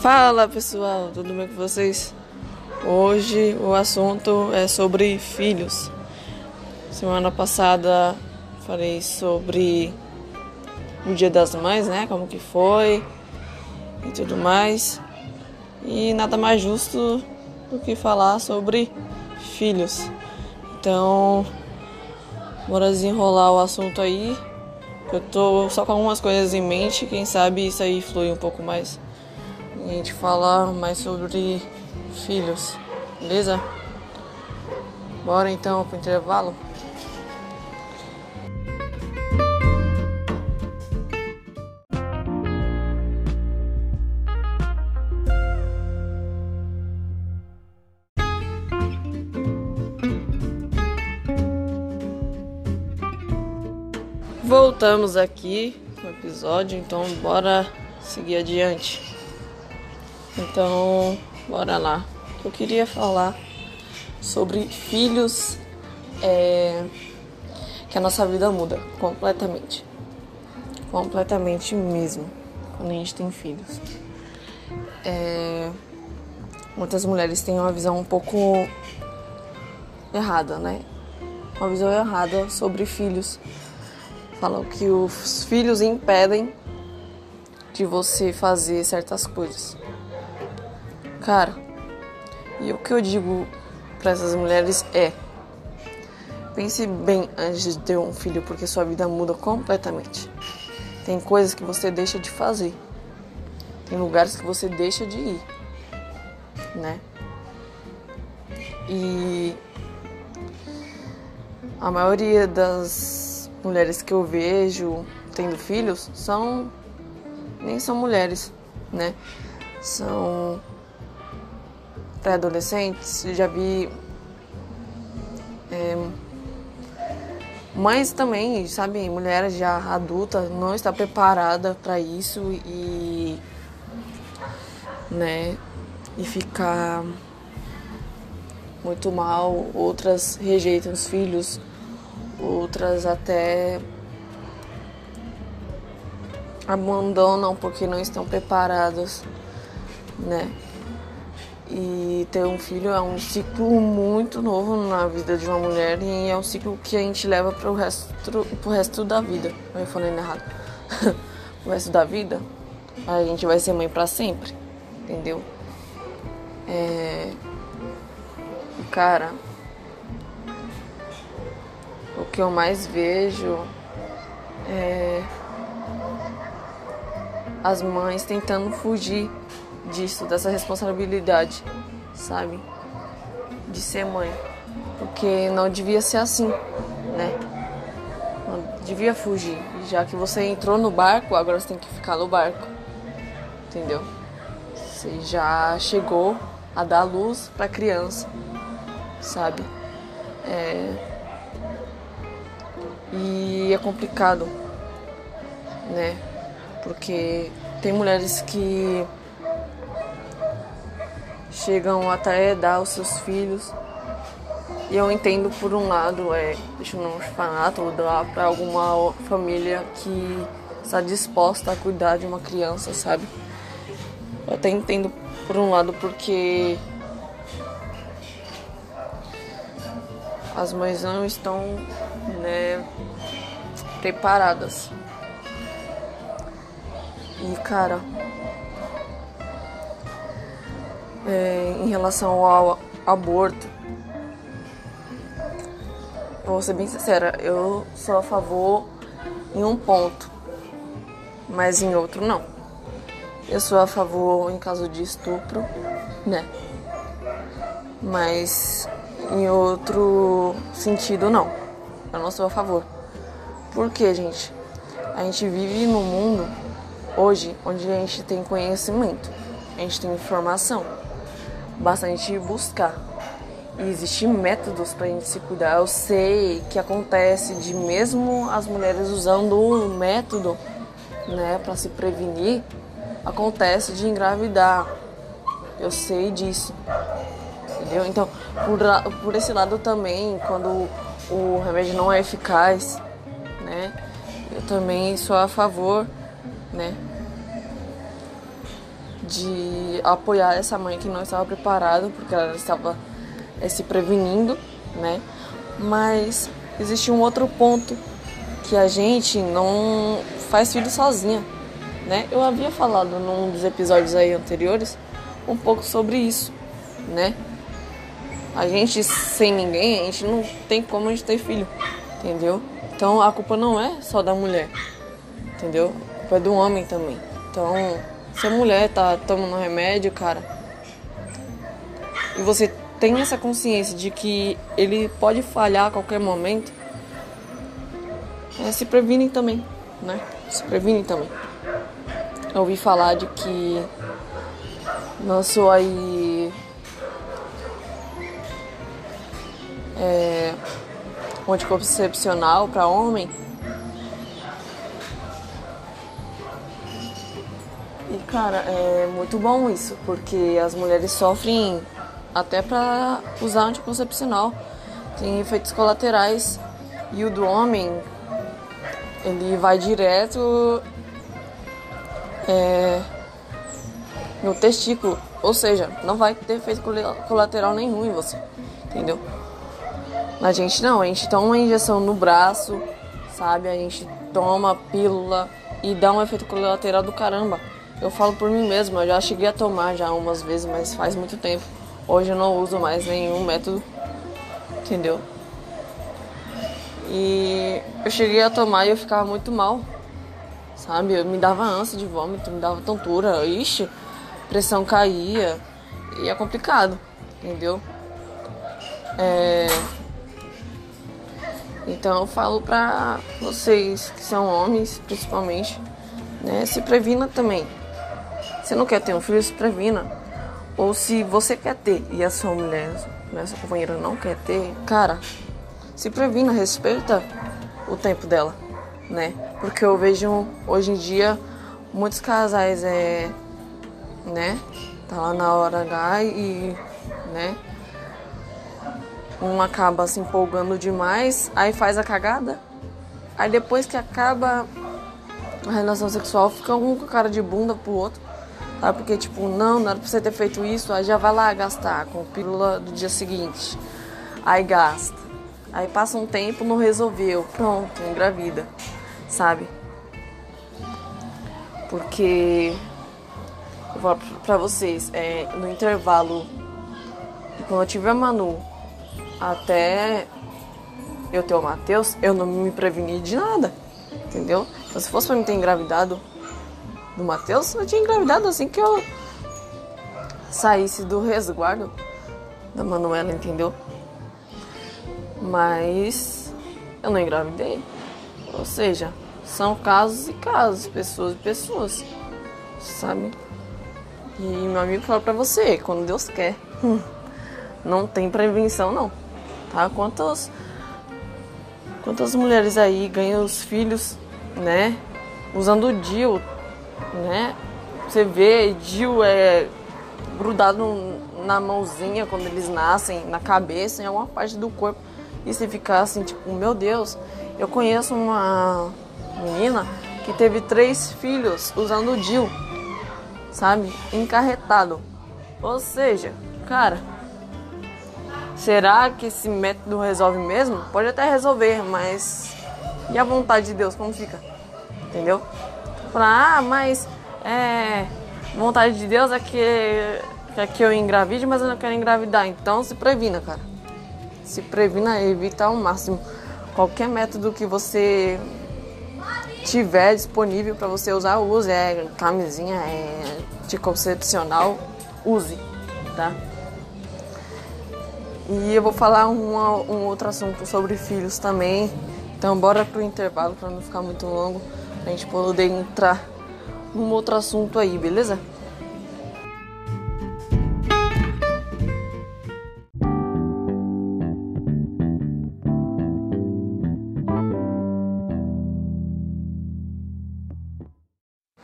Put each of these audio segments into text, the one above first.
Fala pessoal, tudo bem com vocês? Hoje o assunto é sobre filhos. Semana passada falei sobre o Dia das Mães, né? Como que foi e tudo mais. E nada mais justo do que falar sobre filhos. Então, bora desenrolar o assunto aí. Eu tô só com algumas coisas em mente, quem sabe isso aí flui um pouco mais. A gente falar mais sobre filhos, beleza? Bora então pro intervalo? Voltamos aqui no episódio, então bora seguir adiante. Então, bora lá. Eu queria falar sobre filhos, é, que a nossa vida muda completamente. Completamente mesmo, quando a gente tem filhos. É, muitas mulheres têm uma visão um pouco errada, né? Uma visão errada sobre filhos. Falam que os filhos impedem de você fazer certas coisas. Cara, e o que eu digo para essas mulheres é: pense bem antes de ter um filho, porque sua vida muda completamente. Tem coisas que você deixa de fazer, tem lugares que você deixa de ir, né? E a maioria das mulheres que eu vejo tendo filhos são nem são mulheres, né? São pré-adolescentes, já vi é, mães também, sabe, mulheres já adultas não está preparada para isso e né, e ficar muito mal, outras rejeitam os filhos, outras até abandonam porque não estão preparadas, né? E ter um filho é um ciclo muito novo na vida de uma mulher e é um ciclo que a gente leva para o resto, pro resto da vida. Eu falei errado. o resto da vida, a gente vai ser mãe para sempre, entendeu? É... Cara, o que eu mais vejo é as mães tentando fugir disso, dessa responsabilidade, sabe? De ser mãe. Porque não devia ser assim, né? Não devia fugir. Já que você entrou no barco, agora você tem que ficar no barco. Entendeu? Você já chegou a dar luz para criança, sabe? É... E é complicado, né? Porque tem mulheres que chegam até dar os seus filhos. E eu entendo por um lado, é deixa um orfanato ou dar para alguma família que está disposta a cuidar de uma criança, sabe? Eu até entendo por um lado porque as mães não estão né, preparadas. E cara, é, em relação ao aborto, vou ser bem sincera, eu sou a favor em um ponto, mas em outro não. Eu sou a favor em caso de estupro, né? Mas em outro sentido não. Eu não sou a favor. Por quê, gente? A gente vive num mundo hoje onde a gente tem conhecimento, a gente tem informação basta a gente buscar. E existem métodos para a gente se cuidar. Eu sei que acontece de mesmo as mulheres usando um método, né, para se prevenir, acontece de engravidar. Eu sei disso. Entendeu? Então, por, por esse lado também, quando o remédio não é eficaz, né, eu também sou a favor, né, de apoiar essa mãe que não estava preparada, porque ela estava é, se prevenindo, né? Mas existe um outro ponto que a gente não faz filho sozinha, né? Eu havia falado num dos episódios aí anteriores um pouco sobre isso, né? A gente sem ninguém, a gente não tem como a gente ter filho, entendeu? Então a culpa não é só da mulher, entendeu? A culpa é do homem também. Então, se a mulher tá tomando remédio, cara, e você tem essa consciência de que ele pode falhar a qualquer momento, é, se previnem também, né? Se previnem também. Eu ouvi falar de que lançou aí é, anticoncepcional para homem. Cara, é muito bom isso, porque as mulheres sofrem até para usar anticoncepcional. Tem efeitos colaterais. E o do homem, ele vai direto é, no testículo. Ou seja, não vai ter efeito colateral nenhum em você. Entendeu? Na gente não, a gente toma uma injeção no braço, sabe? A gente toma pílula e dá um efeito colateral do caramba. Eu falo por mim mesmo, eu já cheguei a tomar já umas vezes, mas faz muito tempo. Hoje eu não uso mais nenhum método, entendeu? E eu cheguei a tomar e eu ficava muito mal, sabe? Eu me dava ânsia de vômito, me dava tontura, ixi, pressão caía e é complicado, entendeu? É... Então eu falo pra vocês que são homens, principalmente, né? Se previna também. Você não quer ter um filho, se previna. Ou se você quer ter e a sua mulher, né, sua companheira não quer ter, cara, se previna, respeita o tempo dela, né? Porque eu vejo hoje em dia muitos casais é, né, tá lá na hora H e, né, um acaba se empolgando demais, aí faz a cagada. Aí depois que acaba a relação sexual, fica um com cara de bunda pro outro. Porque, tipo, não, não era pra você ter feito isso, aí já vai lá gastar com pílula do dia seguinte. Aí gasta. Aí passa um tempo, não resolveu. Pronto, engravida. Sabe? Porque eu falo pra vocês, é, no intervalo, quando eu tive a Manu até eu ter o Matheus, eu não me preveni de nada. Entendeu? Então, se fosse pra mim ter engravidado do Matheus, eu tinha engravidado assim que eu saísse do resguardo da Manuela, entendeu? mas eu não engravidei. Ou seja, são casos e casos, pessoas e pessoas, sabe? E meu amigo fala pra você, quando Deus quer, não tem prevenção não, tá? Quantas, quantas mulheres aí ganham os filhos, né? Usando o DIL, né? Você vê, DIL é grudado na mãozinha quando eles nascem, na cabeça, em alguma parte do corpo e se ficar assim, tipo, meu Deus, eu conheço uma menina que teve três filhos usando o sabe? Encarretado. Ou seja, cara, será que esse método resolve mesmo? Pode até resolver, mas e a vontade de Deus, como fica? Entendeu? Falar, ah, mas é. Vontade de Deus é que, é que eu engravide, mas eu não quero engravidar. Então se previna, cara se previna, evita ao máximo qualquer método que você tiver disponível para você usar, use. É camisinha, é anticoncepcional, use, tá? E eu vou falar um outro assunto sobre filhos também. Então bora pro intervalo para não ficar muito longo, pra gente poder entrar num outro assunto aí, beleza?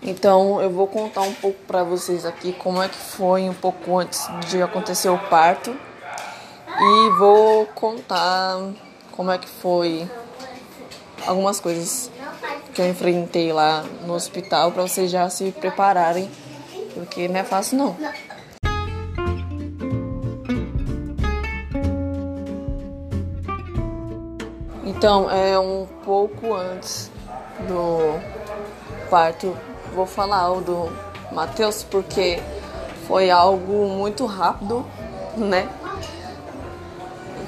Então eu vou contar um pouco para vocês aqui como é que foi um pouco antes de acontecer o parto e vou contar como é que foi algumas coisas que eu enfrentei lá no hospital para vocês já se prepararem porque não é fácil não. Então, é um pouco antes do parto, vou falar o do Matheus, porque foi algo muito rápido, né?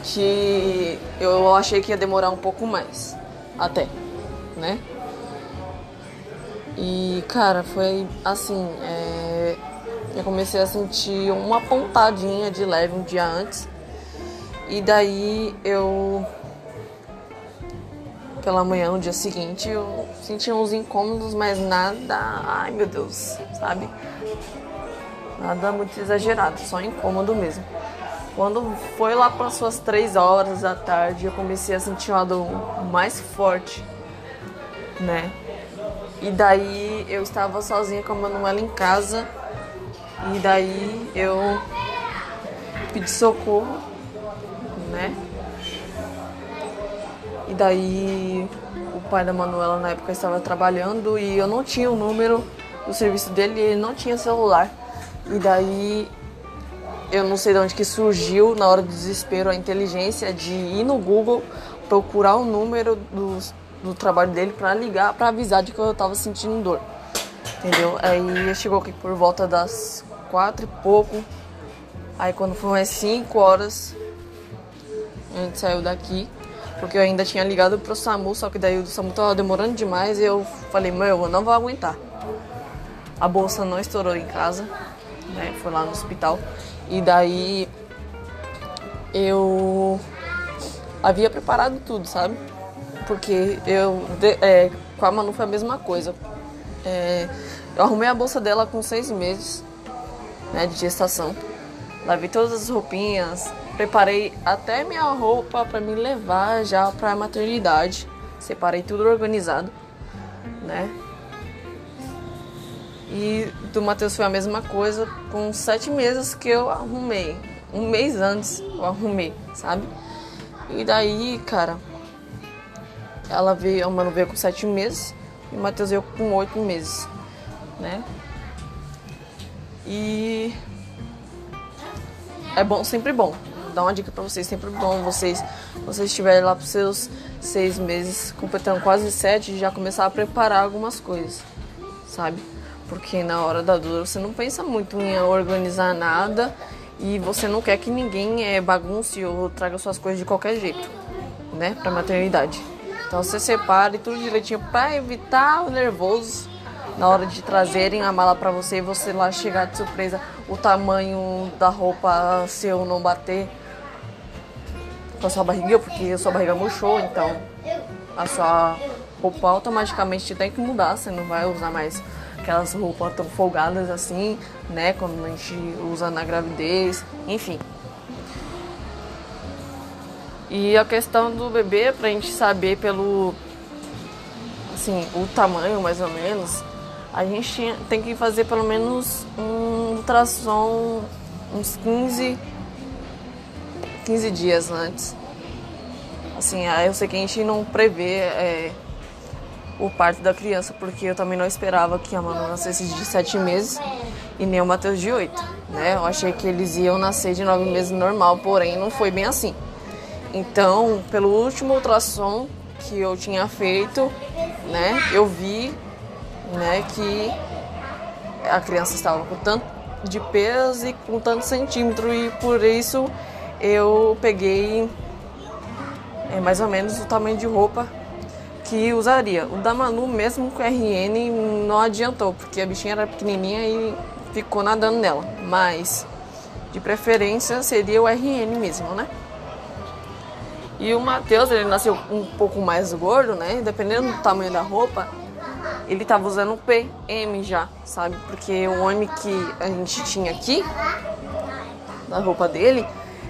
Que eu achei que ia demorar um pouco mais, até, né? E, cara, foi assim, é... eu comecei a sentir uma pontadinha de leve um dia antes. E daí eu pela manhã no dia seguinte eu senti uns incômodos, mas nada, ai meu Deus, sabe? Nada muito exagerado, só incômodo mesmo. Quando foi lá para suas três horas da tarde, eu comecei a sentir uma dor mais forte, né? E daí eu estava sozinha com a Manuela em casa. E daí eu pedi socorro, né? E daí o pai da Manuela na época estava trabalhando e eu não tinha o número do serviço dele, ele não tinha celular. E daí eu não sei de onde que surgiu na hora do desespero a inteligência de ir no Google procurar o número do, do trabalho dele para ligar, para avisar de que eu estava sentindo dor. Entendeu? Aí chegou aqui por volta das quatro e pouco. Aí quando foi umas cinco horas, a gente saiu daqui porque eu ainda tinha ligado pro SAMU, só que daí o SAMU tava demorando demais e eu falei, meu, eu não vou aguentar. A bolsa não estourou em casa, né? Foi lá no hospital. E daí eu havia preparado tudo, sabe? Porque eu é, com a Manu foi a mesma coisa. É, eu arrumei a bolsa dela com seis meses né, de gestação. Lavei todas as roupinhas, Preparei até minha roupa para me levar já para a maternidade. Separei tudo organizado, né? E do Matheus foi a mesma coisa, com sete meses que eu arrumei. Um mês antes eu arrumei, sabe? E daí, cara, ela veio, a Manu veio com sete meses e o Matheus veio com oito meses, né? E é bom, sempre bom dar uma dica para vocês, sempre bom vocês, vocês estiverem lá para seus seis meses, completando quase sete, já começar a preparar algumas coisas, sabe? Porque na hora da dor você não pensa muito em organizar nada e você não quer que ninguém é, bagunce ou traga suas coisas de qualquer jeito, né? Pra maternidade. Então você separe tudo direitinho para evitar o nervoso na hora de trazerem a mala para você e você lá chegar de surpresa, o tamanho da roupa seu não bater com a sua barriga, porque a sua barriga murchou, então a sua roupa automaticamente tem que mudar, você não vai usar mais aquelas roupas tão folgadas assim, né, quando a gente usa na gravidez, enfim. E a questão do bebê, pra gente saber pelo assim, o tamanho mais ou menos, a gente tem que fazer pelo menos um ultrassom uns 15 15 dias antes. Assim, eu sei que a gente não prevê é, o parto da criança, porque eu também não esperava que a Manu nascesse de 7 meses e nem o Matheus de 8. Né? Eu achei que eles iam nascer de 9 meses normal, porém não foi bem assim. Então, pelo último ultrassom que eu tinha feito, né, eu vi né, que a criança estava com tanto de peso e com tanto centímetro e por isso eu peguei é, mais ou menos o tamanho de roupa que usaria. O da Manu, mesmo com RN, não adiantou, porque a bichinha era pequenininha e ficou nadando nela. Mas, de preferência, seria o RN mesmo, né? E o Matheus, ele nasceu um pouco mais gordo, né? Dependendo do tamanho da roupa, ele tava usando o PM já, sabe? Porque o M que a gente tinha aqui, da roupa dele,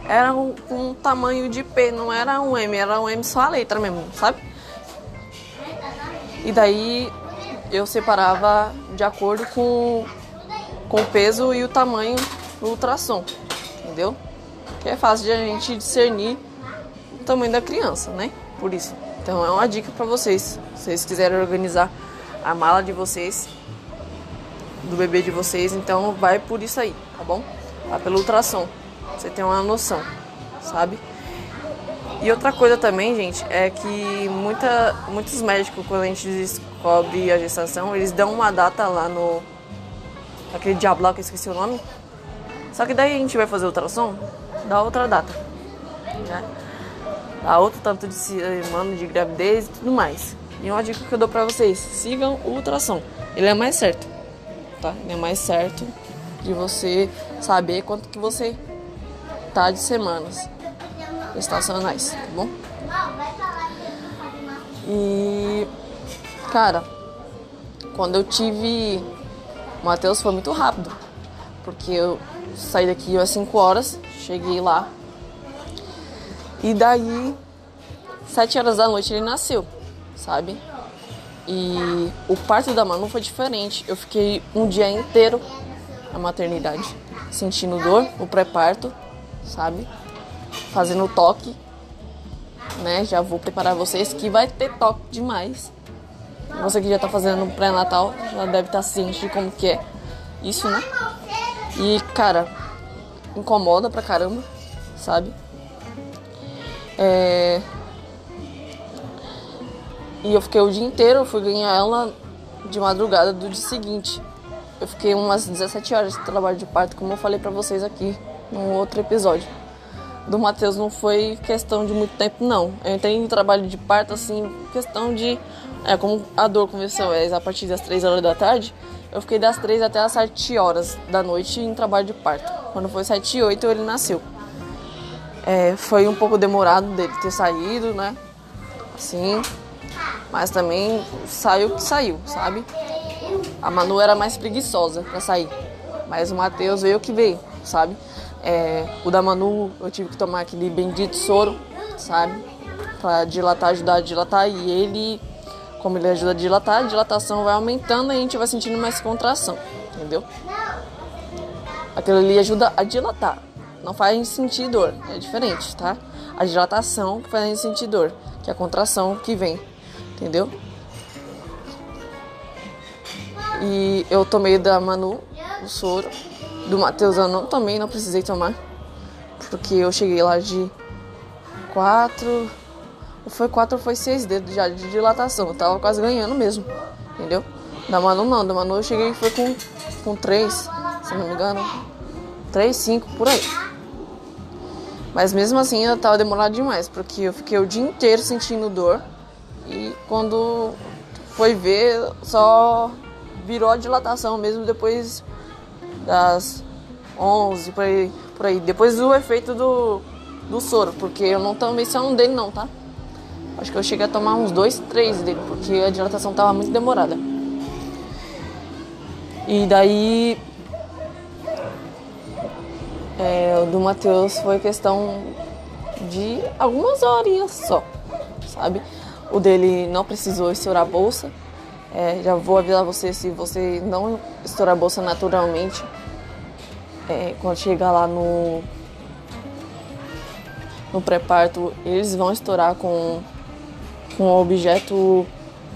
era um, um tamanho de P, não era um M, era um M só a letra mesmo, sabe? E daí eu separava de acordo com, com o peso e o tamanho do ultrassom, entendeu? Que é fácil de a gente discernir tamanho da criança, né? Por isso. Então é uma dica para vocês, se vocês quiserem organizar a mala de vocês, do bebê de vocês, então vai por isso aí, tá bom? Vai pelo ultrassom. Você tem uma noção, sabe? E outra coisa também, gente, é que muita, muitos médicos, quando a gente descobre a gestação, eles dão uma data lá no. aquele diabo lá que eu esqueci o nome. Só que daí a gente vai fazer ultrassom, dá outra data. Né? Dá outro tanto de semana de gravidez e tudo mais. E uma dica que eu dou pra vocês: sigam o ultrassom. Ele é mais certo, tá? Ele é mais certo de você saber quanto que você tá de semanas estacionais, tá bom? E cara, quando eu tive o Matheus foi muito rápido, porque eu saí daqui às 5 horas, cheguei lá. E daí, 7 horas da noite ele nasceu, sabe? E o parto da Manu foi diferente. Eu fiquei um dia inteiro na maternidade, sentindo dor, o pré-parto, sabe? Fazendo toque, né? Já vou preparar vocês que vai ter toque demais. Você que já tá fazendo pré-natal já deve estar tá ciente de como que é isso, né? E, cara, incomoda pra caramba, sabe? É... E eu fiquei o dia inteiro, eu fui ganhar ela de madrugada do dia seguinte. Eu fiquei umas 17 horas de trabalho de parto, como eu falei pra vocês aqui num outro episódio. Do Matheus não foi questão de muito tempo, não. Eu entrei em trabalho de parto, assim, questão de. É, como a dor começou é a partir das 3 horas da tarde, eu fiquei das 3 até as 7 horas da noite em trabalho de parto. Quando foi 7 e 8, ele nasceu. É, foi um pouco demorado dele ter saído, né? Assim, mas também saiu que saiu, sabe? A Manu era mais preguiçosa para sair. Mas o Matheus veio que veio, sabe? É, o da Manu eu tive que tomar aquele bendito soro, sabe? Pra dilatar, ajudar a dilatar. E ele, como ele ajuda a dilatar, a dilatação vai aumentando e a gente vai sentindo mais contração, entendeu? Aquilo ali ajuda a dilatar. Não faz sentir dor, é diferente, tá? A dilatação que faz sentir dor, que é a contração que vem entendeu? E eu tomei da Manu o soro. Do Matheus eu não tomei, não precisei tomar. Porque eu cheguei lá de quatro. Foi quatro ou foi seis dedos já de dilatação. Eu tava quase ganhando mesmo. Entendeu? Da Manu não, da Manu eu cheguei e foi com, com três, se não me engano. Três, cinco, por aí. Mas mesmo assim eu tava demorado demais, porque eu fiquei o dia inteiro sentindo dor. E quando foi ver, só virou a dilatação mesmo depois das 11, por aí. Por aí. Depois do efeito do, do soro, porque eu não tomei só um dele não, tá? Acho que eu cheguei a tomar uns dois, três dele, porque a dilatação tava muito demorada. E daí é, o do Matheus foi questão de algumas horinhas só, sabe? O dele não precisou estourar a bolsa. É, já vou avisar você se você não estourar a bolsa naturalmente, é, quando chegar lá no no pré-parto, eles vão estourar com com um objeto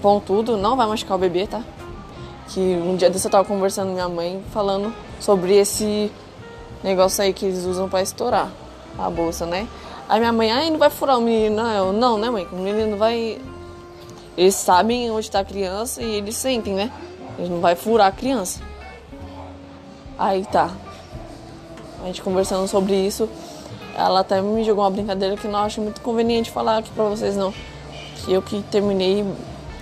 pontudo, não vai machucar o bebê, tá? Que um dia desse eu tava conversando com minha mãe falando sobre esse negócio aí que eles usam para estourar a bolsa, né? Aí minha mãe, ai, não vai furar o menino. Não, eu, não, né, mãe? O menino vai. Eles sabem onde está a criança e eles sentem, né? Eles não vai furar a criança. Aí tá. A gente conversando sobre isso, ela até me jogou uma brincadeira que não acho muito conveniente falar aqui pra vocês, não. Que eu que terminei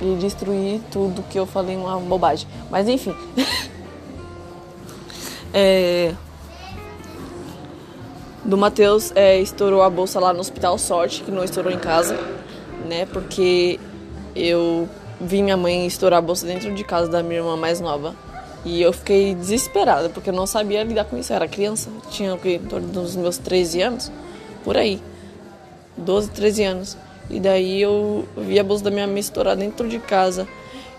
e destruí tudo que eu falei uma bobagem. Mas enfim. é do Matheus é, estourou a bolsa lá no Hospital Sorte, que não estourou em casa, né? Porque eu vi minha mãe estourar a bolsa dentro de casa da minha irmã mais nova. E eu fiquei desesperada, porque eu não sabia lidar com isso. Eu era criança, tinha o que, em torno dos meus 13 anos, por aí. 12, 13 anos. E daí eu vi a bolsa da minha mãe estourar dentro de casa.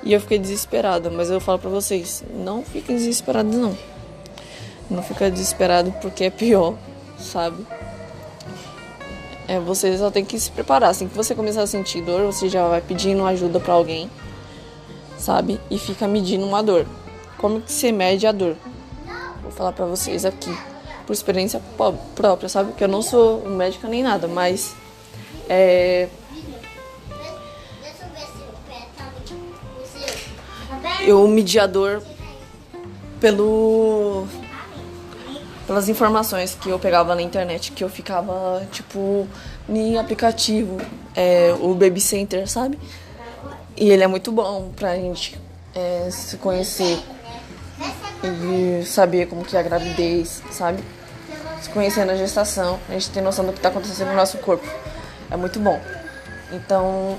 E eu fiquei desesperada. Mas eu falo pra vocês, não fiquem desesperados não. Não fica desesperado porque é pior sabe? É, você só tem que se preparar. Assim que você começar a sentir dor, você já vai pedindo ajuda para alguém, sabe? E fica medindo uma dor. como que se mede a dor. Vou falar pra vocês aqui, por experiência própria, sabe? Que eu não sou médica nem nada, mas é, eu mediador pelo pelas informações que eu pegava na internet, que eu ficava tipo em aplicativo, é, o Baby Center, sabe? E ele é muito bom pra gente é, se conhecer e saber como que é a gravidez, sabe? Se conhecer na gestação, a gente tem noção do que está acontecendo no nosso corpo. É muito bom. Então,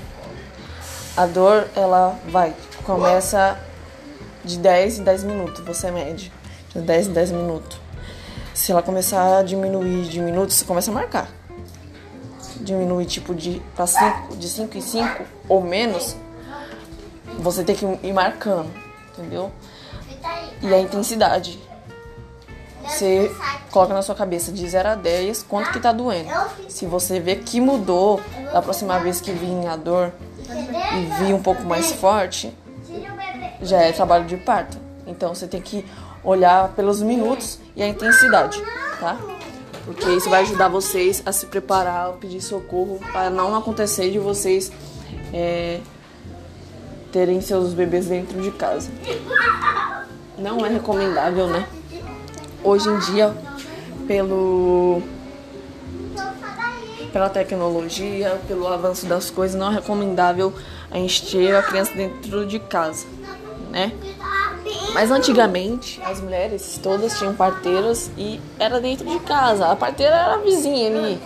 a dor, ela vai, começa de 10 em 10 minutos, você mede. De 10 em 10 minutos. Se ela começar a diminuir de minutos, você começa a marcar. Diminuir tipo de para 5, de 5 em 5 ou menos, você tem que ir marcando, entendeu? E a intensidade. Você coloca na sua cabeça de 0 a 10 quanto que tá doendo. Se você vê que mudou da próxima vez que vinha a dor e vir um pouco mais forte, já é trabalho de parto. Então você tem que olhar pelos minutos e a intensidade, tá? Porque isso vai ajudar vocês a se preparar, a pedir socorro, para não acontecer de vocês é, terem seus bebês dentro de casa. Não é recomendável, né? Hoje em dia, pelo pela tecnologia, pelo avanço das coisas, não é recomendável a gente ter a criança dentro de casa né? Mas antigamente as mulheres todas tinham parteiras e era dentro de casa. A parteira era a vizinha ali,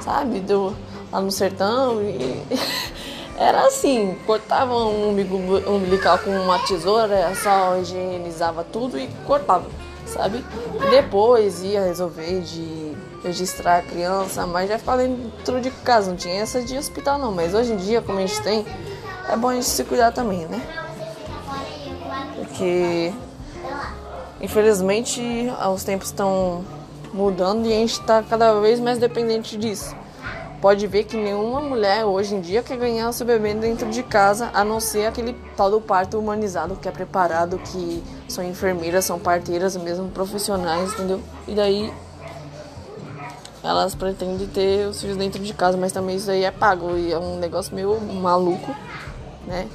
sabe? Do, lá no sertão. E era assim, cortava um umbilical com uma tesoura, só higienizava tudo e cortava, sabe? Depois ia resolver de registrar a criança, mas já ficava dentro de casa, não tinha essa de hospital não. Mas hoje em dia, como a gente tem, é bom a gente se cuidar também, né? Porque infelizmente os tempos estão mudando e a gente está cada vez mais dependente disso. Pode ver que nenhuma mulher hoje em dia quer ganhar o seu bebê dentro de casa, a não ser aquele tal do parto humanizado que é preparado, que são enfermeiras, são parteiras, mesmo profissionais, entendeu? E daí elas pretendem ter os filhos dentro de casa, mas também isso aí é pago e é um negócio meio maluco, né?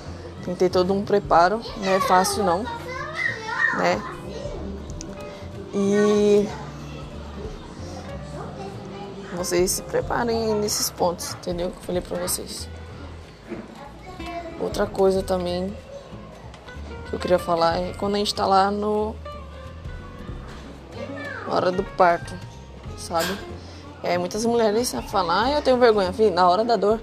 Tem que ter todo um preparo, não é fácil não, né? E vocês se preparem nesses pontos, entendeu? Que eu falei pra vocês. Outra coisa também que eu queria falar é quando a gente tá lá no. Na hora do parto, sabe? É, muitas mulheres falam, ah, eu tenho vergonha, filho, na hora da dor.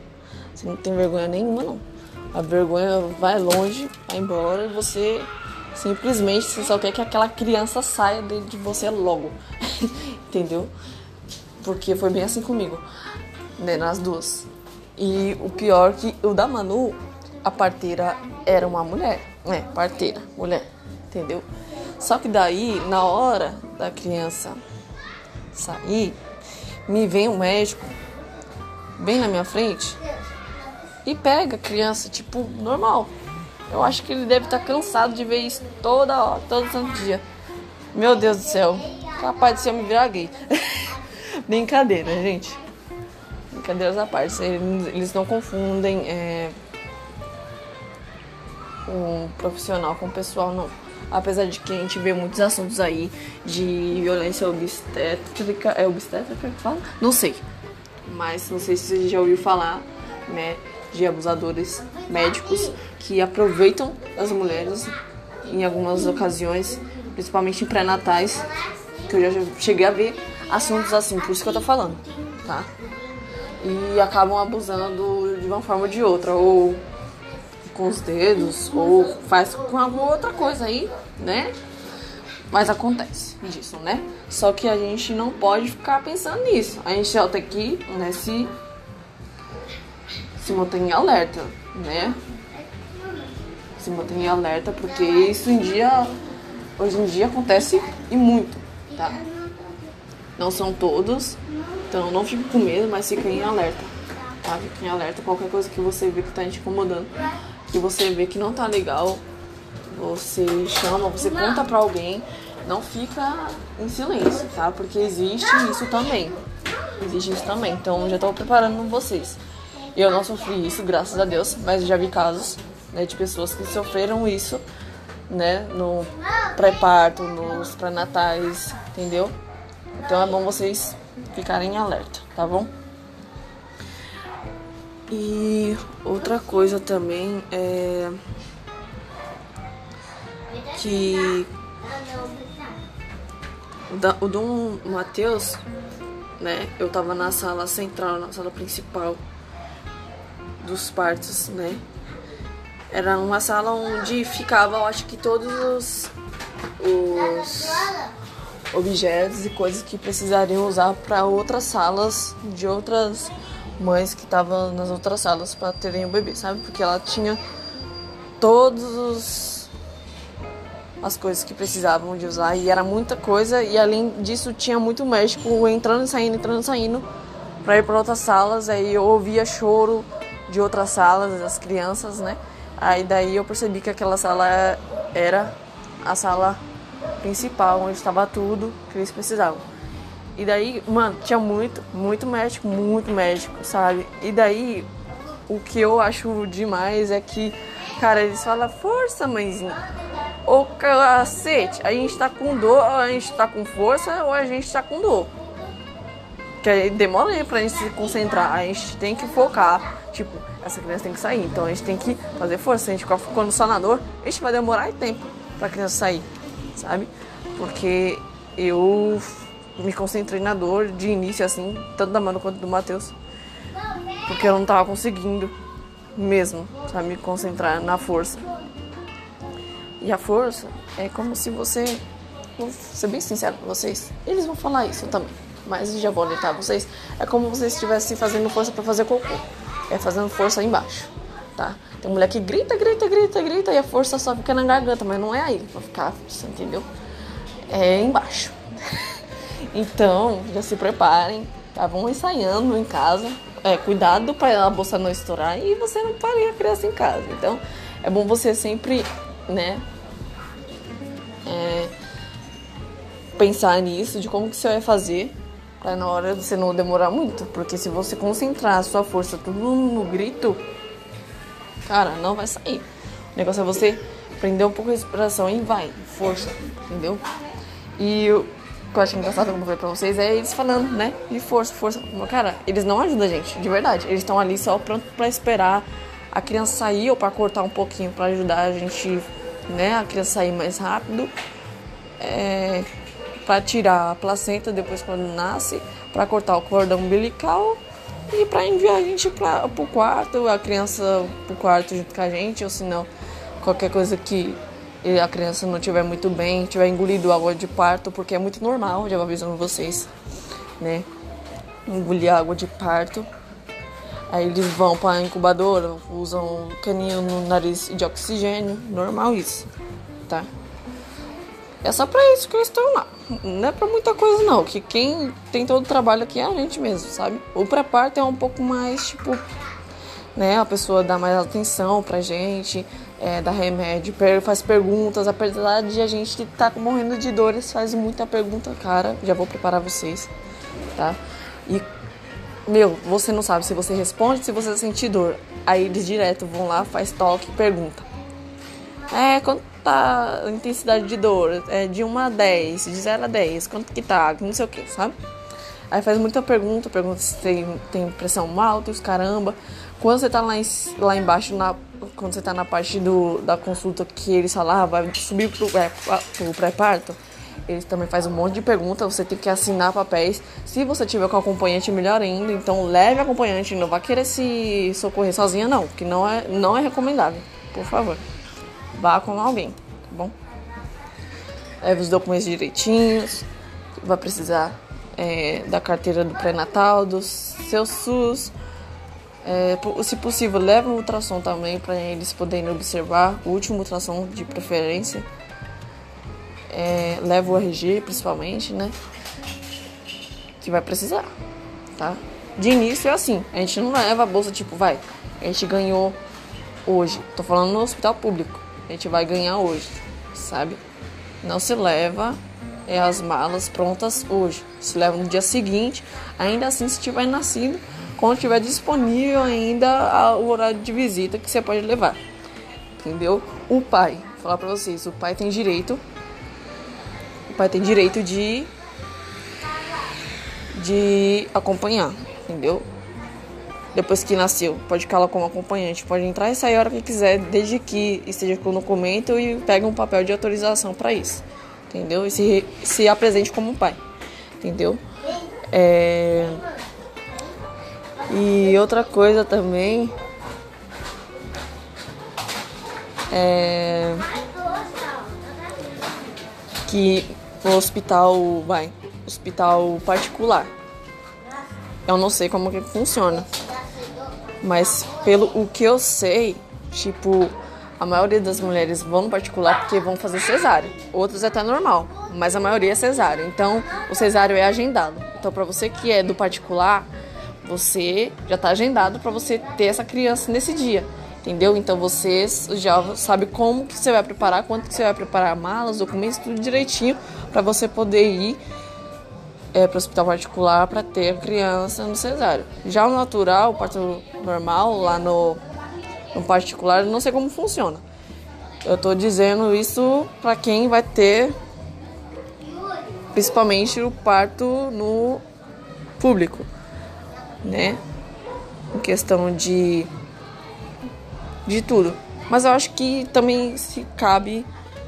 Você não tem vergonha nenhuma, não. A vergonha vai longe, vai embora e você simplesmente você só quer que aquela criança saia de você logo. Entendeu? Porque foi bem assim comigo, né, nas duas. E o pior que o da Manu, a parteira era uma mulher, né? Parteira, mulher, entendeu? Só que daí, na hora da criança sair, me vem um médico bem na minha frente e pega a criança, tipo, normal. Eu acho que ele deve estar tá cansado de ver isso toda hora, todo santo dia. Meu Deus do céu, capaz de ser eu me virar gay. Brincadeira, gente. Brincadeiras à parte, eles, não confundem é, um profissional com o pessoal, não. Apesar de que a gente vê muitos assuntos aí de violência obstétrica. É obstétrica que fala? Não sei. Mas não sei se você já ouviu falar, né? De abusadores médicos que aproveitam as mulheres em algumas ocasiões, principalmente em pré-natais, que eu já cheguei a ver assuntos assim, por isso que eu tô falando, tá? E acabam abusando de uma forma ou de outra, ou com os dedos, ou faz com alguma outra coisa aí, né? Mas acontece disso, né? Só que a gente não pode ficar pensando nisso. A gente só tem que né, se se mantém em alerta, né? Se mantém em alerta porque isso em dia, hoje em dia acontece e muito, tá? Não são todos, então não fique com medo, mas fique em alerta, tá? Fique em alerta qualquer coisa que você vê que tá te incomodando, que você vê que não tá legal, você chama, você conta pra alguém, não fica em silêncio, tá? Porque existe isso também. Existe isso também. Então já tô preparando vocês. Eu não sofri isso, graças a Deus, mas já vi casos né, de pessoas que sofreram isso, né, no pré-parto, nos pré-natais, entendeu? Então é bom vocês ficarem em alerta, tá bom? E outra coisa também é que o Dom Matheus, né? Eu tava na sala central, na sala principal dos partos, né? Era uma sala onde ficavam, acho que todos os, os objetos e coisas que precisariam usar para outras salas de outras mães que estavam nas outras salas para terem o bebê, sabe? Porque ela tinha todos os as coisas que precisavam de usar e era muita coisa e além disso tinha muito médico entrando e saindo, entrando e saindo para ir para outras salas, aí eu ouvia choro de outras salas das crianças, né? Aí daí eu percebi que aquela sala era a sala principal onde estava tudo que eles precisavam. E daí, mano, tinha muito, muito médico, muito médico, sabe? E daí, o que eu acho demais é que, cara, eles falam, força, mãezinha. Ô cacete, a gente tá com dor, a gente tá com força, ou a gente tá com dor. Que demora aí pra gente se concentrar, a gente tem que focar. Tipo, essa criança tem que sair, então a gente tem que fazer força. Se a gente ficar focando só na dor, a gente vai demorar tempo pra criança sair, sabe? Porque eu me concentrei na dor de início, assim, tanto da Mano quanto do Matheus. Porque eu não tava conseguindo mesmo, sabe, me concentrar na força. E a força é como se você. Vou ser bem sincero com vocês. Eles vão falar isso também. Mas já vou alertar vocês. É como se vocês estivessem fazendo força para fazer cocô. É fazendo força embaixo. Tá? Tem mulher que grita, grita, grita, grita e a força só fica na garganta, mas não é aí pra ficar, você entendeu? É embaixo. Então, já se preparem, tá? Vão ensaiando em casa. É, cuidado para a bolsa não estourar e você não pare a criança em casa. Então, é bom você sempre, né, é, pensar nisso, de como que você vai fazer para na hora você não demorar muito, porque se você concentrar a sua força tudo no grito, cara, não vai sair. O negócio é você prender um pouco a respiração e vai, força, entendeu? E que eu acho engraçado, como eu falei pra vocês, é eles falando, né? De força, força. Cara, eles não ajudam a gente, de verdade. Eles estão ali só pronto pra esperar a criança sair ou pra cortar um pouquinho pra ajudar a gente, né? A criança sair mais rápido. É, pra tirar a placenta depois quando nasce, pra cortar o cordão umbilical e pra enviar a gente pra, pro quarto, a criança pro quarto junto com a gente, ou se não, qualquer coisa que a criança não estiver muito bem, tiver engolido água de parto, porque é muito normal, já vou avisando vocês, né? Engolir água de parto. Aí eles vão para a incubadora, usam caninho no nariz de oxigênio, normal isso, tá? É só pra isso que eles estão lá. Não é pra muita coisa não, que quem tem todo o trabalho aqui é a gente mesmo, sabe? O pré-parto é um pouco mais, tipo, né? A pessoa dá mais atenção pra gente, é, dá remédio, faz perguntas, apesar de a gente estar tá morrendo de dores, faz muita pergunta, cara. Já vou preparar vocês, tá? E, meu, você não sabe se você responde, se você sentir dor. Aí eles direto vão lá, faz toque pergunta. É, quanto tá a intensidade de dor? É de 1 a 10, de 0 a 10, quanto que tá? Não sei o que, sabe? Aí faz muita pergunta, pergunta se tem, tem pressão alta, os caramba. Quando você tá lá, em, lá embaixo, na, quando você tá na parte do, da consulta que eles falam, ah, vai subir pro, é, pro pré-parto, eles também fazem um monte de perguntas, você tem que assinar papéis. Se você tiver com acompanhante, melhor ainda. Então leve acompanhante, não vai querer se socorrer sozinha não, que não é, não é recomendável. Por favor. Vá com alguém, tá bom? Leve os documentos direitinhos. Vai precisar é, da carteira do pré-natal, do seu SUS é, se possível, leve um ultrassom também para eles poderem observar o último ultrassom de preferência. É, leva o RG principalmente, né? Que vai precisar, tá? De início é assim, a gente não leva a bolsa tipo, vai, a gente ganhou hoje, tô falando no hospital público. A gente vai ganhar hoje, sabe? Não se leva é, as malas prontas hoje. Se leva no dia seguinte, ainda assim se tiver nascido, quando tiver disponível ainda o horário de visita que você pode levar. Entendeu? O pai, vou falar pra vocês, o pai tem direito. O pai tem direito de de acompanhar, entendeu? Depois que nasceu, pode ficar lá como acompanhante, pode entrar e sair a hora que quiser, desde que esteja com o documento e pegue um papel de autorização para isso, entendeu? E se, se apresente como pai, entendeu? É... E outra coisa também é que o hospital vai hospital particular. Eu não sei como que funciona. Mas pelo o que eu sei, tipo, a maioria das mulheres vão no particular porque vão fazer cesárea. Outras é até normal, mas a maioria é cesárea. Então, o cesárea é agendado. Então, para você que é do particular, você já está agendado para você ter essa criança nesse dia. Entendeu? Então você já sabe como que você vai preparar, quanto que você vai preparar malas, documentos, tudo direitinho para você poder ir é, para o hospital particular para ter a criança no cesáreo. Já o natural, o parto normal, lá no, no particular, não sei como funciona. Eu estou dizendo isso para quem vai ter, principalmente o parto no público, né? Em questão de de tudo. Mas eu acho que também se cabe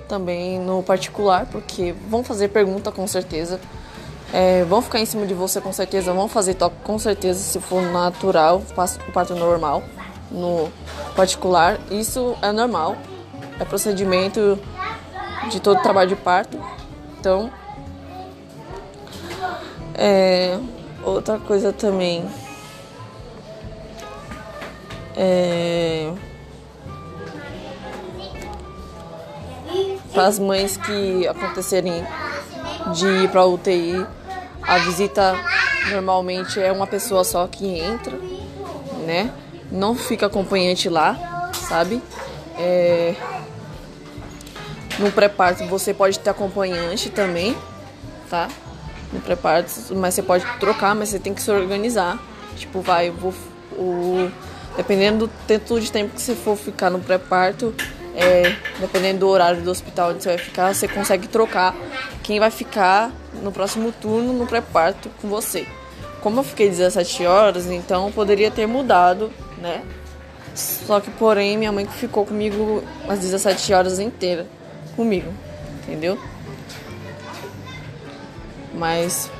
também no particular, porque vão fazer pergunta com certeza. É, vão ficar em cima de você com certeza, vão fazer toque com certeza se for natural, o parto normal, no particular. Isso é normal, é procedimento de todo trabalho de parto. Então, é, outra coisa também. É, para as mães que acontecerem de ir para UTI, a visita normalmente é uma pessoa só que entra, né? Não fica acompanhante lá, sabe? É... No pré-parto você pode ter acompanhante também, tá? No pré-parto, mas você pode trocar, mas você tem que se organizar. Tipo, vai, vou, o, dependendo do tempo de tempo que você for ficar no pré-parto, é, dependendo do horário do hospital onde você vai ficar, você consegue trocar quem vai ficar no próximo turno no pré-parto com você. Como eu fiquei 17 horas, então poderia ter mudado, né? Só que, porém, minha mãe ficou comigo as 17 horas inteiras comigo, entendeu? Mas,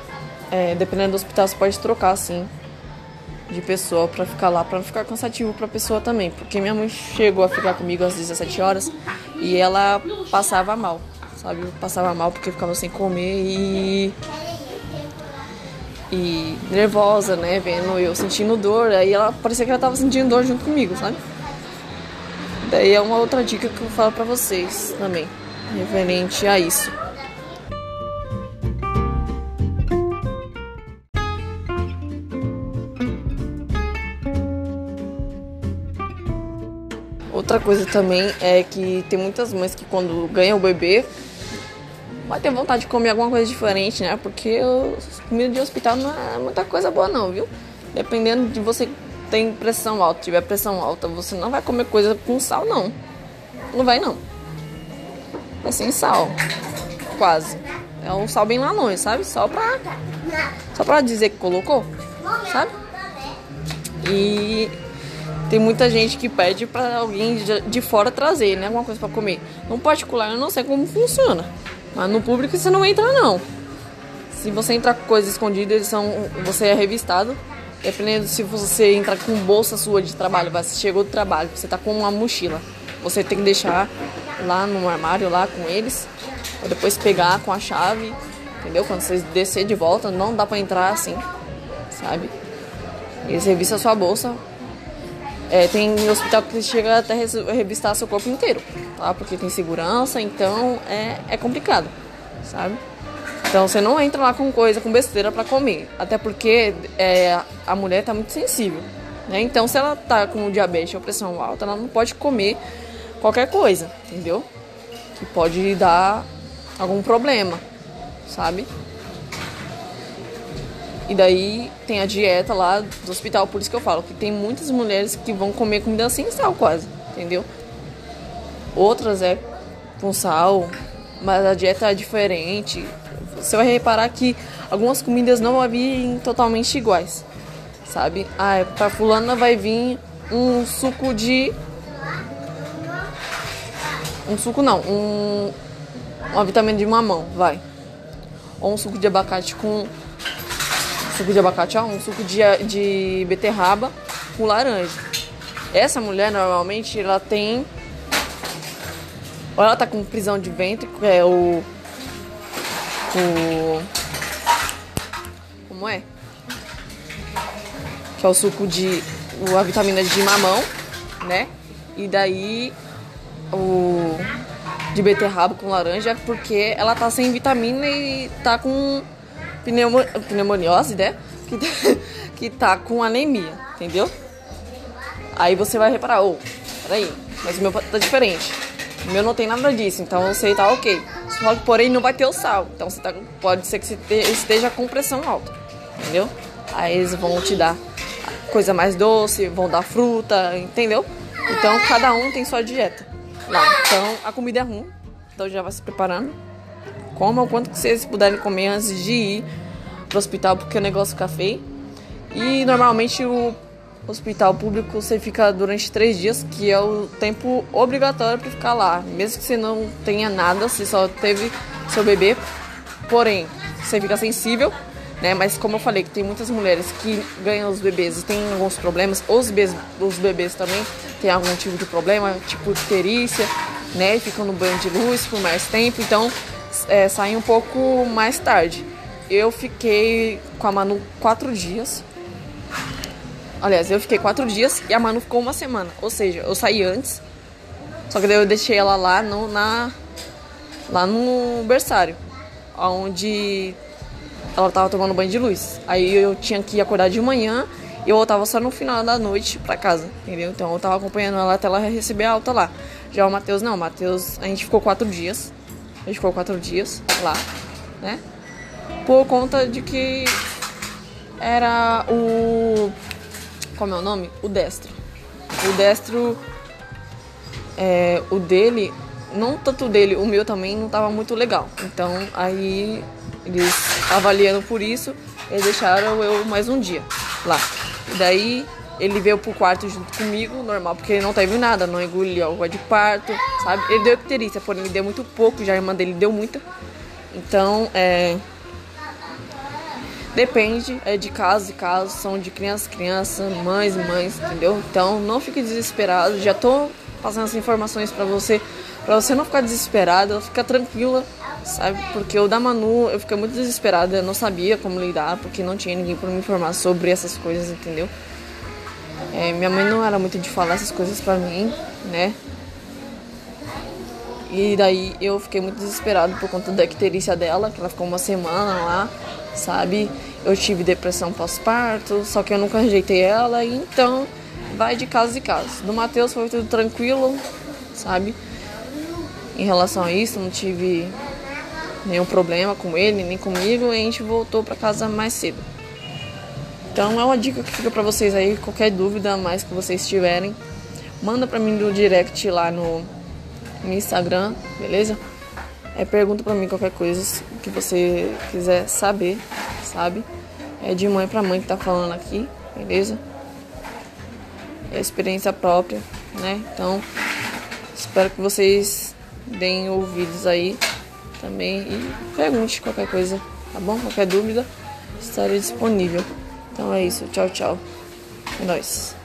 é, dependendo do hospital, você pode trocar, sim de pessoa para ficar lá, para não ficar cansativo para a pessoa também, porque minha mãe chegou a ficar comigo às 17 horas e ela passava mal, sabe? Passava mal porque ficava sem comer e e nervosa, né, vendo eu sentindo dor, aí ela parecia que ela tava sentindo dor junto comigo, sabe? Daí é uma outra dica que eu falo para vocês também, referente a isso. Outra coisa também é que tem muitas mães que quando ganham o bebê vai ter vontade de comer alguma coisa diferente, né? Porque comida de hospital não é muita coisa boa não, viu? Dependendo de você tem pressão alta, tiver pressão alta, você não vai comer coisa com sal não. Não vai não. É sem sal. Quase. É um sal bem lá longe, sabe? Só pra. Só pra dizer que colocou. Sabe? E tem muita gente que pede para alguém de fora trazer, né? Alguma coisa para comer. No particular, eu não sei como funciona. Mas no público você não entra, não. Se você entrar com coisas escondidas, eles são, você é revistado. Dependendo se você entrar com bolsa sua de trabalho, você chegou do trabalho, você tá com uma mochila. Você tem que deixar lá no armário, lá com eles. Pra depois pegar com a chave. Entendeu? Quando você descer de volta, não dá pra entrar assim. Sabe? Eles revistam a sua bolsa é, tem hospital que chega até revistar seu corpo inteiro, tá? Porque tem segurança, então é, é complicado, sabe? Então você não entra lá com coisa, com besteira para comer. Até porque é, a mulher tá muito sensível. Né? Então se ela tá com diabetes ou pressão alta, ela não pode comer qualquer coisa, entendeu? Que pode dar algum problema, sabe? E daí tem a dieta lá do hospital, por isso que eu falo que tem muitas mulheres que vão comer comida sem sal quase, entendeu? Outras é com sal, mas a dieta é diferente. Você vai reparar que algumas comidas não vão vir totalmente iguais, sabe? Ah, pra fulana vai vir um suco de um suco não, um uma vitamina de mamão, vai. Ou um suco de abacate com suco de abacate, um suco de, de beterraba com laranja. Essa mulher normalmente ela tem ou ela tá com prisão de ventre, que é o o como é? Que é o suco de a vitamina de mamão, né? E daí o de beterraba com laranja porque ela tá sem vitamina e tá com pneumo, pneumoniose, né? Que, que tá com anemia, entendeu? Aí você vai reparar, ô, oh, peraí, mas o meu tá diferente. O meu não tem nada disso, então você tá ok. Só que, porém, não vai ter o sal. Então você tá, pode ser que você esteja com pressão alta, entendeu? Aí eles vão te dar coisa mais doce, vão dar fruta, entendeu? Então cada um tem sua dieta lá. Então a comida é ruim, então já vai se preparando. Coma o quanto que vocês puderem comer antes de ir pro hospital, porque o negócio fica feio. E normalmente o hospital público você fica durante três dias, que é o tempo obrigatório para ficar lá. Mesmo que você não tenha nada, você só teve seu bebê, porém você fica sensível, né? Mas como eu falei, que tem muitas mulheres que ganham os bebês e tem alguns problemas, os bebês, os bebês também têm algum tipo de problema, tipo icterícia, né? Ficam no banho de luz por mais tempo, então é, saem um pouco mais tarde. Eu fiquei com a Manu quatro dias. Aliás, eu fiquei quatro dias e a Manu ficou uma semana. Ou seja, eu saí antes. Só que daí eu deixei ela lá no, na, lá no berçário. Onde ela tava tomando banho de luz. Aí eu tinha que acordar de manhã e eu voltava só no final da noite pra casa, entendeu? Então eu tava acompanhando ela até ela receber a alta lá. Já o Matheus não, o Matheus, a gente ficou quatro dias. A gente ficou quatro dias lá, né? Por conta de que era o. Como é o nome? O destro. O destro. É, o dele, não tanto dele, o meu também não tava muito legal. Então aí eles avaliando por isso, eles deixaram eu mais um dia lá. E daí ele veio pro quarto junto comigo, normal, porque ele não teve nada, não engoliu água de parto, sabe? Ele deu icterícia, porém ele deu muito pouco, já a irmã dele deu muita. Então, é. Depende é de casos e casos, são de crianças, crianças, mães, mães, entendeu? Então não fique desesperado, já tô passando essas informações para você, para você não ficar desesperada, fica tranquila, sabe? Porque o da Manu eu fiquei muito desesperada, eu não sabia como lidar, porque não tinha ninguém para me informar sobre essas coisas, entendeu? É, minha mãe não era muito de falar essas coisas pra mim, né? E daí eu fiquei muito desesperado por conta da icterícia dela, que ela ficou uma semana lá, sabe? Eu tive depressão pós-parto, só que eu nunca rejeitei ela, então vai de caso em caso. Do Matheus foi tudo tranquilo, sabe? Em relação a isso, não tive nenhum problema com ele, nem comigo, e a gente voltou para casa mais cedo. Então é uma dica que fica para vocês aí, qualquer dúvida mais que vocês tiverem, manda para mim no direct lá no, no Instagram, beleza? É, pergunta para mim qualquer coisa que você quiser saber, sabe? É de mãe para mãe que tá falando aqui, beleza? É experiência própria, né? Então, espero que vocês deem ouvidos aí também e pergunte qualquer coisa, tá bom? Qualquer dúvida, estarei disponível. Então é isso. Tchau, tchau. É nóis.